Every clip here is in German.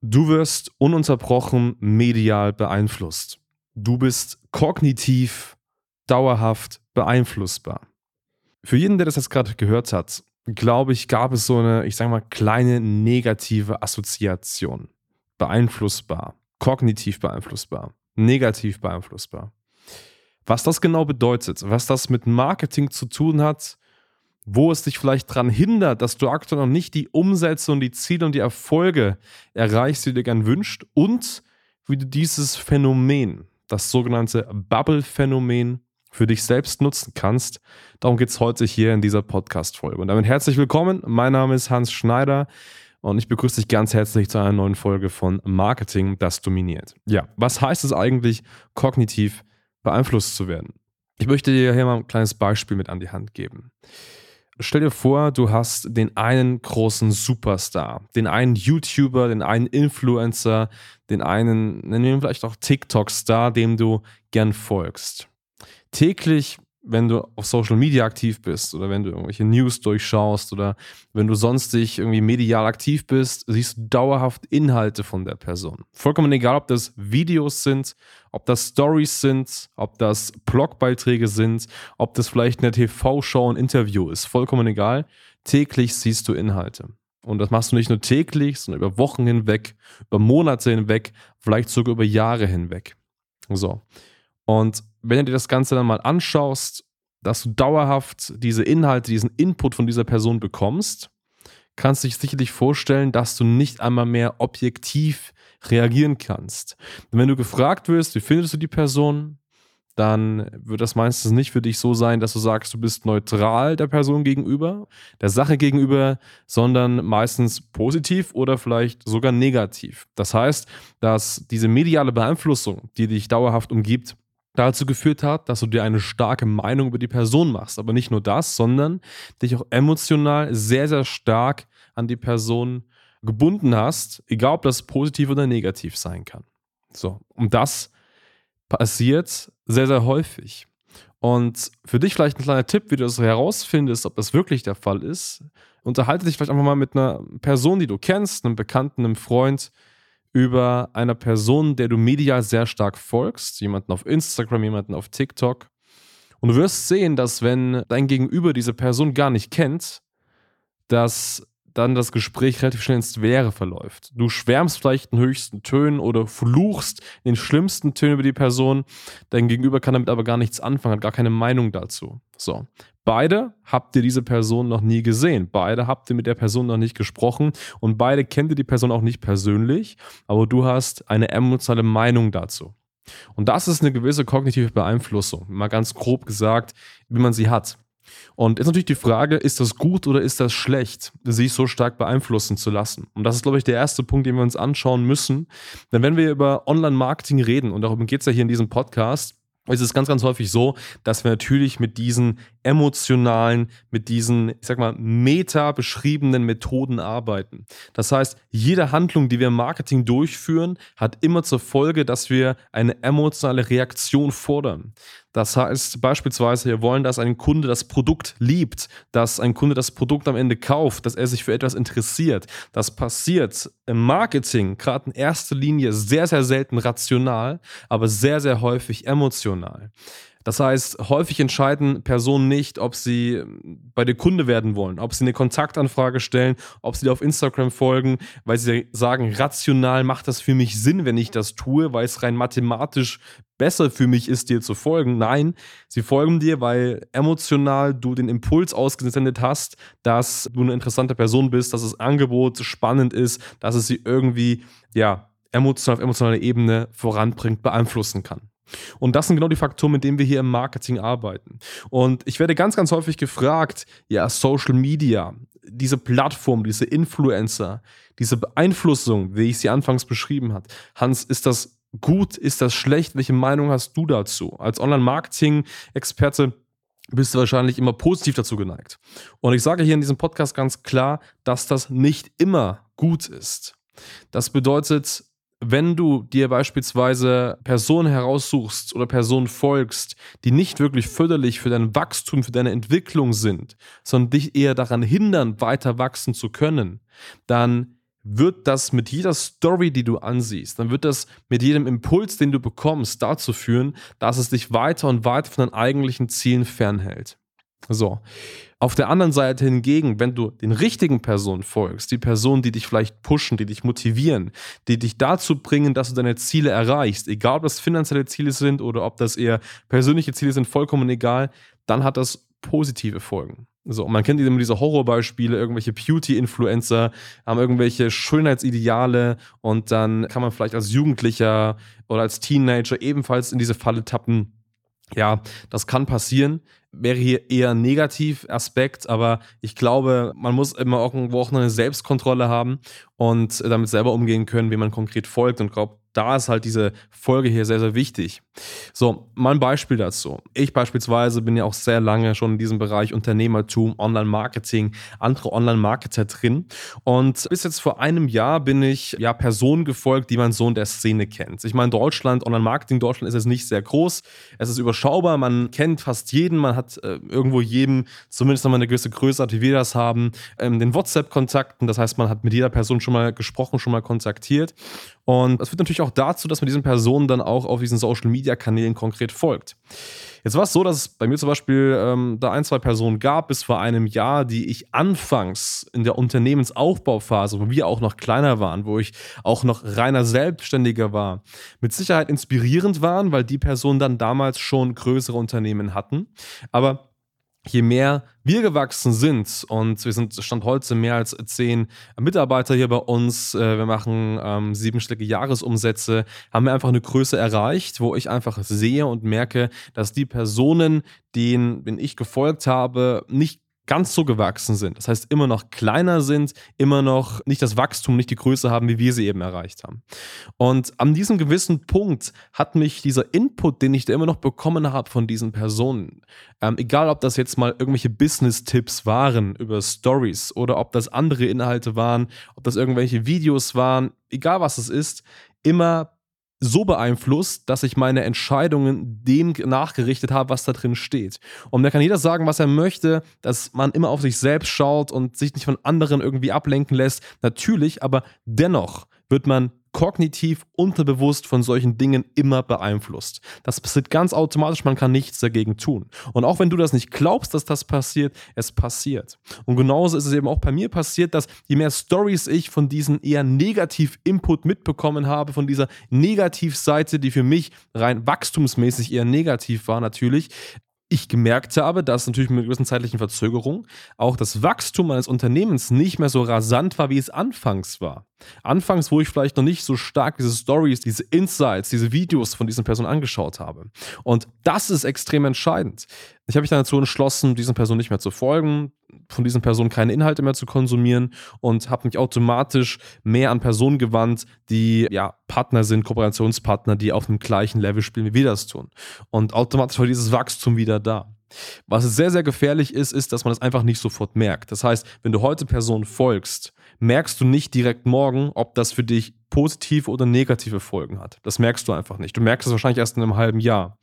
Du wirst ununterbrochen medial beeinflusst. Du bist kognitiv dauerhaft beeinflussbar. Für jeden, der das jetzt gerade gehört hat, glaube ich, gab es so eine, ich sage mal, kleine negative Assoziation. Beeinflussbar, kognitiv beeinflussbar, negativ beeinflussbar. Was das genau bedeutet, was das mit Marketing zu tun hat, wo es dich vielleicht daran hindert, dass du aktuell noch nicht die Umsätze und die Ziele und die Erfolge erreichst, die du dir gern wünscht und wie du dieses Phänomen, das sogenannte Bubble-Phänomen, für dich selbst nutzen kannst. Darum geht es heute hier in dieser Podcast-Folge. Und damit herzlich willkommen. Mein Name ist Hans Schneider und ich begrüße dich ganz herzlich zu einer neuen Folge von Marketing, das dominiert. Ja, was heißt es eigentlich, kognitiv beeinflusst zu werden? Ich möchte dir hier mal ein kleines Beispiel mit an die Hand geben. Stell dir vor, du hast den einen großen Superstar, den einen YouTuber, den einen Influencer, den einen, nennen wir ihn vielleicht auch TikTok-Star, dem du gern folgst. Täglich, wenn du auf Social Media aktiv bist oder wenn du irgendwelche News durchschaust oder wenn du sonstig irgendwie medial aktiv bist, siehst du dauerhaft Inhalte von der Person. Vollkommen egal, ob das Videos sind, ob das Stories sind, ob das Blogbeiträge sind, ob das vielleicht eine TV-Show, ein Interview ist, vollkommen egal. Täglich siehst du Inhalte. Und das machst du nicht nur täglich, sondern über Wochen hinweg, über Monate hinweg, vielleicht sogar über Jahre hinweg. So. Und wenn du dir das Ganze dann mal anschaust, dass du dauerhaft diese Inhalte, diesen Input von dieser Person bekommst, kannst du dich sicherlich vorstellen, dass du nicht einmal mehr objektiv reagieren kannst. Und wenn du gefragt wirst, wie findest du die Person, dann wird das meistens nicht für dich so sein, dass du sagst, du bist neutral der Person gegenüber, der Sache gegenüber, sondern meistens positiv oder vielleicht sogar negativ. Das heißt, dass diese mediale Beeinflussung, die dich dauerhaft umgibt, dazu geführt hat, dass du dir eine starke Meinung über die Person machst. Aber nicht nur das, sondern dich auch emotional sehr, sehr stark an die Person gebunden hast, egal ob das positiv oder negativ sein kann. So, und das passiert sehr, sehr häufig. Und für dich vielleicht ein kleiner Tipp, wie du das herausfindest, ob das wirklich der Fall ist. Unterhalte dich vielleicht einfach mal mit einer Person, die du kennst, einem Bekannten, einem Freund, über einer Person, der du medial sehr stark folgst, jemanden auf Instagram, jemanden auf TikTok. Und du wirst sehen, dass wenn dein Gegenüber diese Person gar nicht kennt, dass dann das Gespräch relativ schnell ins Leere verläuft. Du schwärmst vielleicht in höchsten Tönen oder fluchst in den schlimmsten Tönen über die Person. Dein Gegenüber kann damit aber gar nichts anfangen, hat gar keine Meinung dazu. So. Beide habt ihr diese Person noch nie gesehen. Beide habt ihr mit der Person noch nicht gesprochen und beide kennt ihr die Person auch nicht persönlich, aber du hast eine emotionale Meinung dazu. Und das ist eine gewisse kognitive Beeinflussung, mal ganz grob gesagt, wie man sie hat. Und jetzt natürlich die Frage, ist das gut oder ist das schlecht, sich so stark beeinflussen zu lassen? Und das ist, glaube ich, der erste Punkt, den wir uns anschauen müssen. Denn wenn wir über Online-Marketing reden, und darum geht es ja hier in diesem Podcast, es ist ganz, ganz häufig so, dass wir natürlich mit diesen emotionalen, mit diesen, ich sag mal, meta beschriebenen Methoden arbeiten. Das heißt, jede Handlung, die wir im Marketing durchführen, hat immer zur Folge, dass wir eine emotionale Reaktion fordern. Das heißt beispielsweise, wir wollen, dass ein Kunde das Produkt liebt, dass ein Kunde das Produkt am Ende kauft, dass er sich für etwas interessiert. Das passiert im Marketing, gerade in erster Linie, sehr, sehr selten rational, aber sehr, sehr häufig emotional. Das heißt, häufig entscheiden Personen nicht, ob sie bei der Kunde werden wollen, ob sie eine Kontaktanfrage stellen, ob sie dir auf Instagram folgen, weil sie sagen, rational macht das für mich Sinn, wenn ich das tue, weil es rein mathematisch besser für mich ist, dir zu folgen. Nein, sie folgen dir, weil emotional du den Impuls ausgesendet hast, dass du eine interessante Person bist, dass das Angebot spannend ist, dass es sie irgendwie, ja, emotional auf emotionaler Ebene voranbringt, beeinflussen kann. Und das sind genau die Faktoren, mit denen wir hier im Marketing arbeiten. Und ich werde ganz, ganz häufig gefragt, ja, Social Media, diese Plattform, diese Influencer, diese Beeinflussung, wie ich sie anfangs beschrieben habe. Hans, ist das gut? Ist das schlecht? Welche Meinung hast du dazu? Als Online-Marketing-Experte bist du wahrscheinlich immer positiv dazu geneigt. Und ich sage hier in diesem Podcast ganz klar, dass das nicht immer gut ist. Das bedeutet, wenn du dir beispielsweise Personen heraussuchst oder Personen folgst, die nicht wirklich förderlich für dein Wachstum, für deine Entwicklung sind, sondern dich eher daran hindern, weiter wachsen zu können, dann wird das mit jeder Story, die du ansiehst, dann wird das mit jedem Impuls, den du bekommst, dazu führen, dass es dich weiter und weiter von deinen eigentlichen Zielen fernhält. So. Auf der anderen Seite hingegen, wenn du den richtigen Personen folgst, die Personen, die dich vielleicht pushen, die dich motivieren, die dich dazu bringen, dass du deine Ziele erreichst, egal ob das finanzielle Ziele sind oder ob das eher persönliche Ziele sind, vollkommen egal, dann hat das positive Folgen. So, man kennt immer diese Horrorbeispiele, irgendwelche Beauty-Influencer haben irgendwelche Schönheitsideale und dann kann man vielleicht als Jugendlicher oder als Teenager ebenfalls in diese Falle tappen. Ja, das kann passieren wäre hier eher ein Negativaspekt, aber ich glaube, man muss immer irgendwo auch eine Selbstkontrolle haben und damit selber umgehen können, wie man konkret folgt. Und glaube, da ist halt diese Folge hier sehr, sehr wichtig. So, mal ein Beispiel dazu. Ich beispielsweise bin ja auch sehr lange schon in diesem Bereich Unternehmertum, Online-Marketing, andere Online-Marketer drin. Und bis jetzt vor einem Jahr bin ich ja Personen gefolgt, die man so in der Szene kennt. Ich meine, Deutschland, Online-Marketing Deutschland ist jetzt nicht sehr groß. Es ist überschaubar. Man kennt fast jeden. Man hat äh, irgendwo jedem zumindest nochmal eine gewisse Größe, wie wir das haben, ähm, den WhatsApp-Kontakten. Das heißt, man hat mit jeder Person schon mal gesprochen, schon mal kontaktiert. Und das führt natürlich auch dazu, dass man diesen Personen dann auch auf diesen Social-Media-Kanälen konkret folgt. Jetzt war es so, dass es bei mir zum Beispiel ähm, da ein, zwei Personen gab bis vor einem Jahr, die ich anfangs in der Unternehmensaufbauphase, wo wir auch noch kleiner waren, wo ich auch noch reiner Selbstständiger war, mit Sicherheit inspirierend waren, weil die Personen dann damals schon größere Unternehmen hatten. Aber je mehr wir gewachsen sind und wir sind Stand heute mehr als zehn Mitarbeiter hier bei uns, äh, wir machen ähm, siebenstellige Jahresumsätze, haben wir einfach eine Größe erreicht, wo ich einfach sehe und merke, dass die Personen, denen, denen ich gefolgt habe, nicht ganz so gewachsen sind. Das heißt, immer noch kleiner sind, immer noch nicht das Wachstum, nicht die Größe haben, wie wir sie eben erreicht haben. Und an diesem gewissen Punkt hat mich dieser Input, den ich da immer noch bekommen habe von diesen Personen, ähm, egal ob das jetzt mal irgendwelche Business-Tipps waren über Stories oder ob das andere Inhalte waren, ob das irgendwelche Videos waren, egal was es ist, immer so beeinflusst, dass ich meine Entscheidungen dem nachgerichtet habe, was da drin steht. Und da kann jeder sagen, was er möchte, dass man immer auf sich selbst schaut und sich nicht von anderen irgendwie ablenken lässt. Natürlich, aber dennoch wird man kognitiv unterbewusst von solchen Dingen immer beeinflusst. Das passiert ganz automatisch, man kann nichts dagegen tun. Und auch wenn du das nicht glaubst, dass das passiert, es passiert. Und genauso ist es eben auch bei mir passiert, dass je mehr Stories ich von diesem eher Negativ-Input mitbekommen habe, von dieser Negativseite, die für mich rein wachstumsmäßig eher negativ war natürlich, ich gemerkt habe, dass natürlich mit einer gewissen zeitlichen Verzögerung auch das Wachstum eines Unternehmens nicht mehr so rasant war, wie es anfangs war. Anfangs, wo ich vielleicht noch nicht so stark diese Stories, diese Insights, diese Videos von diesen Personen angeschaut habe. Und das ist extrem entscheidend. Ich habe mich dann dazu entschlossen, diesen Personen nicht mehr zu folgen, von diesen Personen keine Inhalte mehr zu konsumieren und habe mich automatisch mehr an Personen gewandt, die ja Partner sind, Kooperationspartner, die auf dem gleichen Level spielen, wie wir das tun. Und automatisch war dieses Wachstum wieder da. Was sehr, sehr gefährlich ist, ist, dass man das einfach nicht sofort merkt. Das heißt, wenn du heute Personen folgst, merkst du nicht direkt morgen, ob das für dich positive oder negative Folgen hat. Das merkst du einfach nicht. Du merkst es wahrscheinlich erst in einem halben Jahr.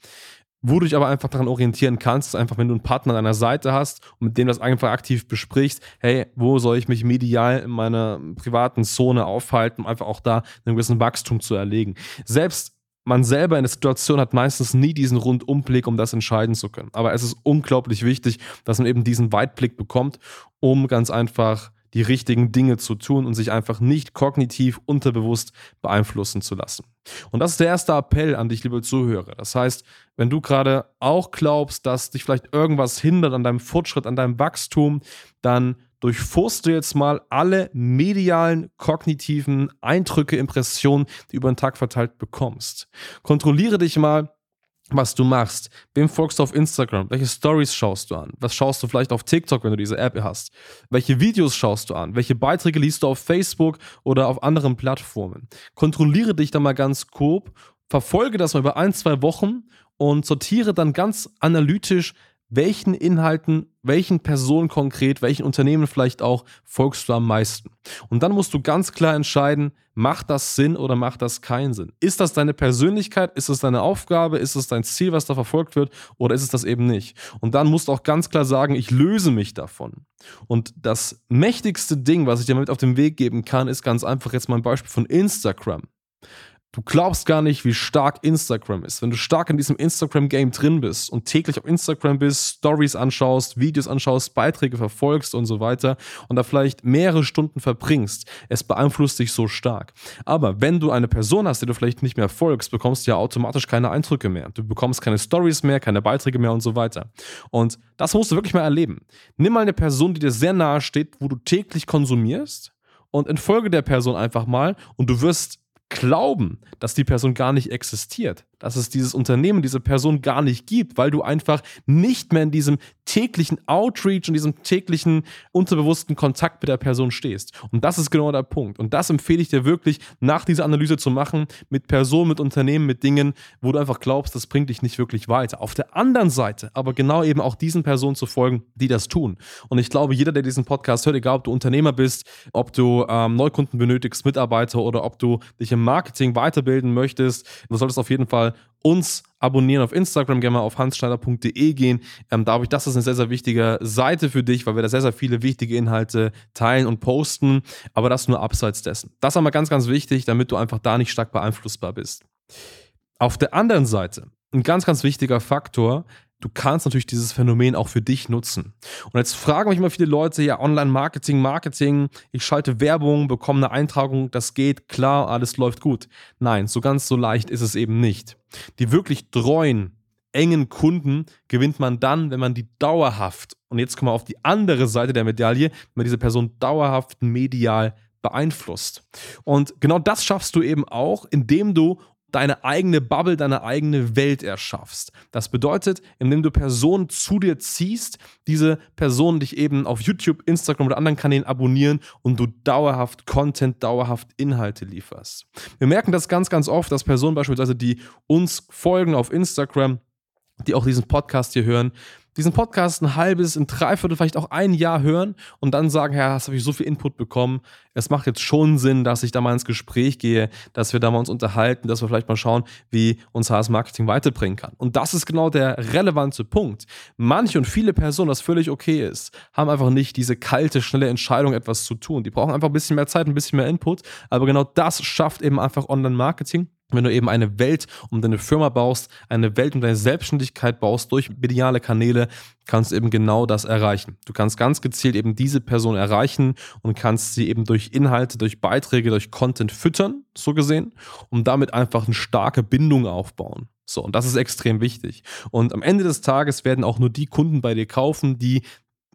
Wo du dich aber einfach daran orientieren kannst, ist einfach, wenn du einen Partner an deiner Seite hast und mit dem das einfach aktiv besprichst, hey, wo soll ich mich medial in meiner privaten Zone aufhalten, um einfach auch da einen gewissen Wachstum zu erlegen. Selbst man selber in der Situation hat meistens nie diesen Rundumblick, um das entscheiden zu können. Aber es ist unglaublich wichtig, dass man eben diesen Weitblick bekommt, um ganz einfach die richtigen Dinge zu tun und sich einfach nicht kognitiv unterbewusst beeinflussen zu lassen. Und das ist der erste Appell an dich, liebe Zuhörer. Das heißt, wenn du gerade auch glaubst, dass dich vielleicht irgendwas hindert an deinem Fortschritt, an deinem Wachstum, dann durchforst du jetzt mal alle medialen, kognitiven Eindrücke, Impressionen, die du über den Tag verteilt bekommst. Kontrolliere dich mal, was du machst. Wem folgst du auf Instagram? Welche Stories schaust du an? Was schaust du vielleicht auf TikTok, wenn du diese App hast? Welche Videos schaust du an? Welche Beiträge liest du auf Facebook oder auf anderen Plattformen? Kontrolliere dich da mal ganz grob, verfolge das mal über ein, zwei Wochen und sortiere dann ganz analytisch, welchen Inhalten, welchen Personen konkret, welchen Unternehmen vielleicht auch folgst du am meisten. Und dann musst du ganz klar entscheiden, macht das Sinn oder macht das keinen Sinn? Ist das deine Persönlichkeit? Ist es deine Aufgabe? Ist es dein Ziel, was da verfolgt wird? Oder ist es das eben nicht? Und dann musst du auch ganz klar sagen, ich löse mich davon. Und das mächtigste Ding, was ich dir mit auf den Weg geben kann, ist ganz einfach jetzt mal ein Beispiel von Instagram. Du glaubst gar nicht, wie stark Instagram ist. Wenn du stark in diesem Instagram-Game drin bist und täglich auf Instagram bist, Stories anschaust, Videos anschaust, Beiträge verfolgst und so weiter und da vielleicht mehrere Stunden verbringst, es beeinflusst dich so stark. Aber wenn du eine Person hast, die du vielleicht nicht mehr folgst, bekommst du ja automatisch keine Eindrücke mehr. Du bekommst keine Stories mehr, keine Beiträge mehr und so weiter. Und das musst du wirklich mal erleben. Nimm mal eine Person, die dir sehr nahe steht, wo du täglich konsumierst und entfolge der Person einfach mal und du wirst glauben, dass die Person gar nicht existiert dass es dieses Unternehmen, diese Person gar nicht gibt, weil du einfach nicht mehr in diesem täglichen Outreach und diesem täglichen unterbewussten Kontakt mit der Person stehst. Und das ist genau der Punkt. Und das empfehle ich dir wirklich, nach dieser Analyse zu machen, mit Personen, mit Unternehmen, mit Dingen, wo du einfach glaubst, das bringt dich nicht wirklich weiter. Auf der anderen Seite aber genau eben auch diesen Personen zu folgen, die das tun. Und ich glaube, jeder, der diesen Podcast hört, egal ob du Unternehmer bist, ob du ähm, Neukunden benötigst, Mitarbeiter oder ob du dich im Marketing weiterbilden möchtest, du solltest auf jeden Fall uns abonnieren auf Instagram, gerne mal auf hansschneider.de gehen. Ähm, da habe ich, das ist eine sehr, sehr wichtige Seite für dich, weil wir da sehr, sehr viele wichtige Inhalte teilen und posten, aber das nur abseits dessen. Das ist einmal ganz, ganz wichtig, damit du einfach da nicht stark beeinflussbar bist. Auf der anderen Seite, ein ganz, ganz wichtiger Faktor, du kannst natürlich dieses Phänomen auch für dich nutzen. Und jetzt fragen mich immer viele Leute, ja, Online-Marketing, Marketing, ich schalte Werbung, bekomme eine Eintragung, das geht, klar, alles läuft gut. Nein, so ganz so leicht ist es eben nicht. Die wirklich treuen, engen Kunden gewinnt man dann, wenn man die dauerhaft, und jetzt kommen wir auf die andere Seite der Medaille, wenn man diese Person dauerhaft medial beeinflusst. Und genau das schaffst du eben auch, indem du deine eigene Bubble, deine eigene Welt erschaffst. Das bedeutet, indem du Personen zu dir ziehst, diese Personen dich eben auf YouTube, Instagram oder anderen Kanälen abonnieren und du dauerhaft Content, dauerhaft Inhalte lieferst. Wir merken das ganz, ganz oft, dass Personen beispielsweise, die uns folgen auf Instagram, die auch diesen Podcast hier hören, diesen Podcast ein halbes, ein Dreiviertel, vielleicht auch ein Jahr hören und dann sagen, ja, hast habe ich so viel Input bekommen. Es macht jetzt schon Sinn, dass ich da mal ins Gespräch gehe, dass wir da mal uns unterhalten, dass wir vielleicht mal schauen, wie uns HS Marketing weiterbringen kann. Und das ist genau der relevante Punkt. Manche und viele Personen, das völlig okay ist, haben einfach nicht diese kalte, schnelle Entscheidung, etwas zu tun. Die brauchen einfach ein bisschen mehr Zeit, ein bisschen mehr Input. Aber genau das schafft eben einfach Online-Marketing wenn du eben eine Welt um deine Firma baust, eine Welt um deine Selbstständigkeit baust durch mediale Kanäle, kannst du eben genau das erreichen. Du kannst ganz gezielt eben diese Person erreichen und kannst sie eben durch Inhalte, durch Beiträge, durch Content füttern, so gesehen, um damit einfach eine starke Bindung aufbauen. So, und das ist extrem wichtig. Und am Ende des Tages werden auch nur die Kunden bei dir kaufen, die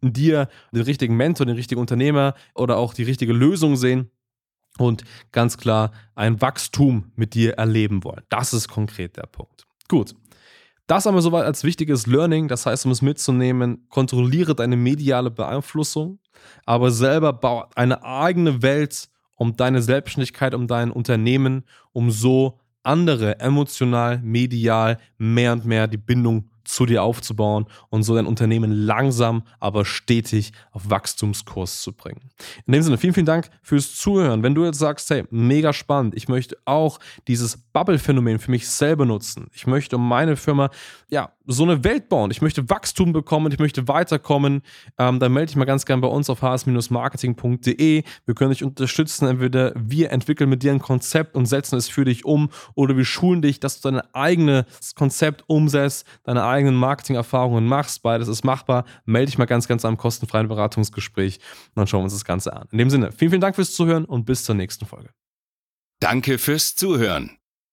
dir den richtigen Mentor, den richtigen Unternehmer oder auch die richtige Lösung sehen, und ganz klar ein Wachstum mit dir erleben wollen. Das ist konkret der Punkt. Gut. Das haben wir soweit als wichtiges Learning. Das heißt, um es mitzunehmen, kontrolliere deine mediale Beeinflussung, aber selber baue eine eigene Welt um deine Selbstständigkeit, um dein Unternehmen, um so andere emotional, medial mehr und mehr die Bindung zu dir aufzubauen und so dein Unternehmen langsam, aber stetig auf Wachstumskurs zu bringen. In dem Sinne, vielen, vielen Dank fürs Zuhören. Wenn du jetzt sagst, hey, mega spannend, ich möchte auch dieses Bubble-Phänomen für mich selber nutzen. Ich möchte um meine Firma, ja, so eine Welt bauen. Ich möchte Wachstum bekommen, ich möchte weiterkommen. Ähm, dann melde dich mal ganz gern bei uns auf hs-marketing.de. Wir können dich unterstützen. Entweder wir entwickeln mit dir ein Konzept und setzen es für dich um oder wir schulen dich, dass du dein eigenes Konzept umsetzt, deine eigenen Marketing-Erfahrungen machst. Beides ist machbar. Melde dich mal ganz, ganz am kostenfreien Beratungsgespräch und dann schauen wir uns das Ganze an. In dem Sinne, vielen, vielen Dank fürs Zuhören und bis zur nächsten Folge. Danke fürs Zuhören.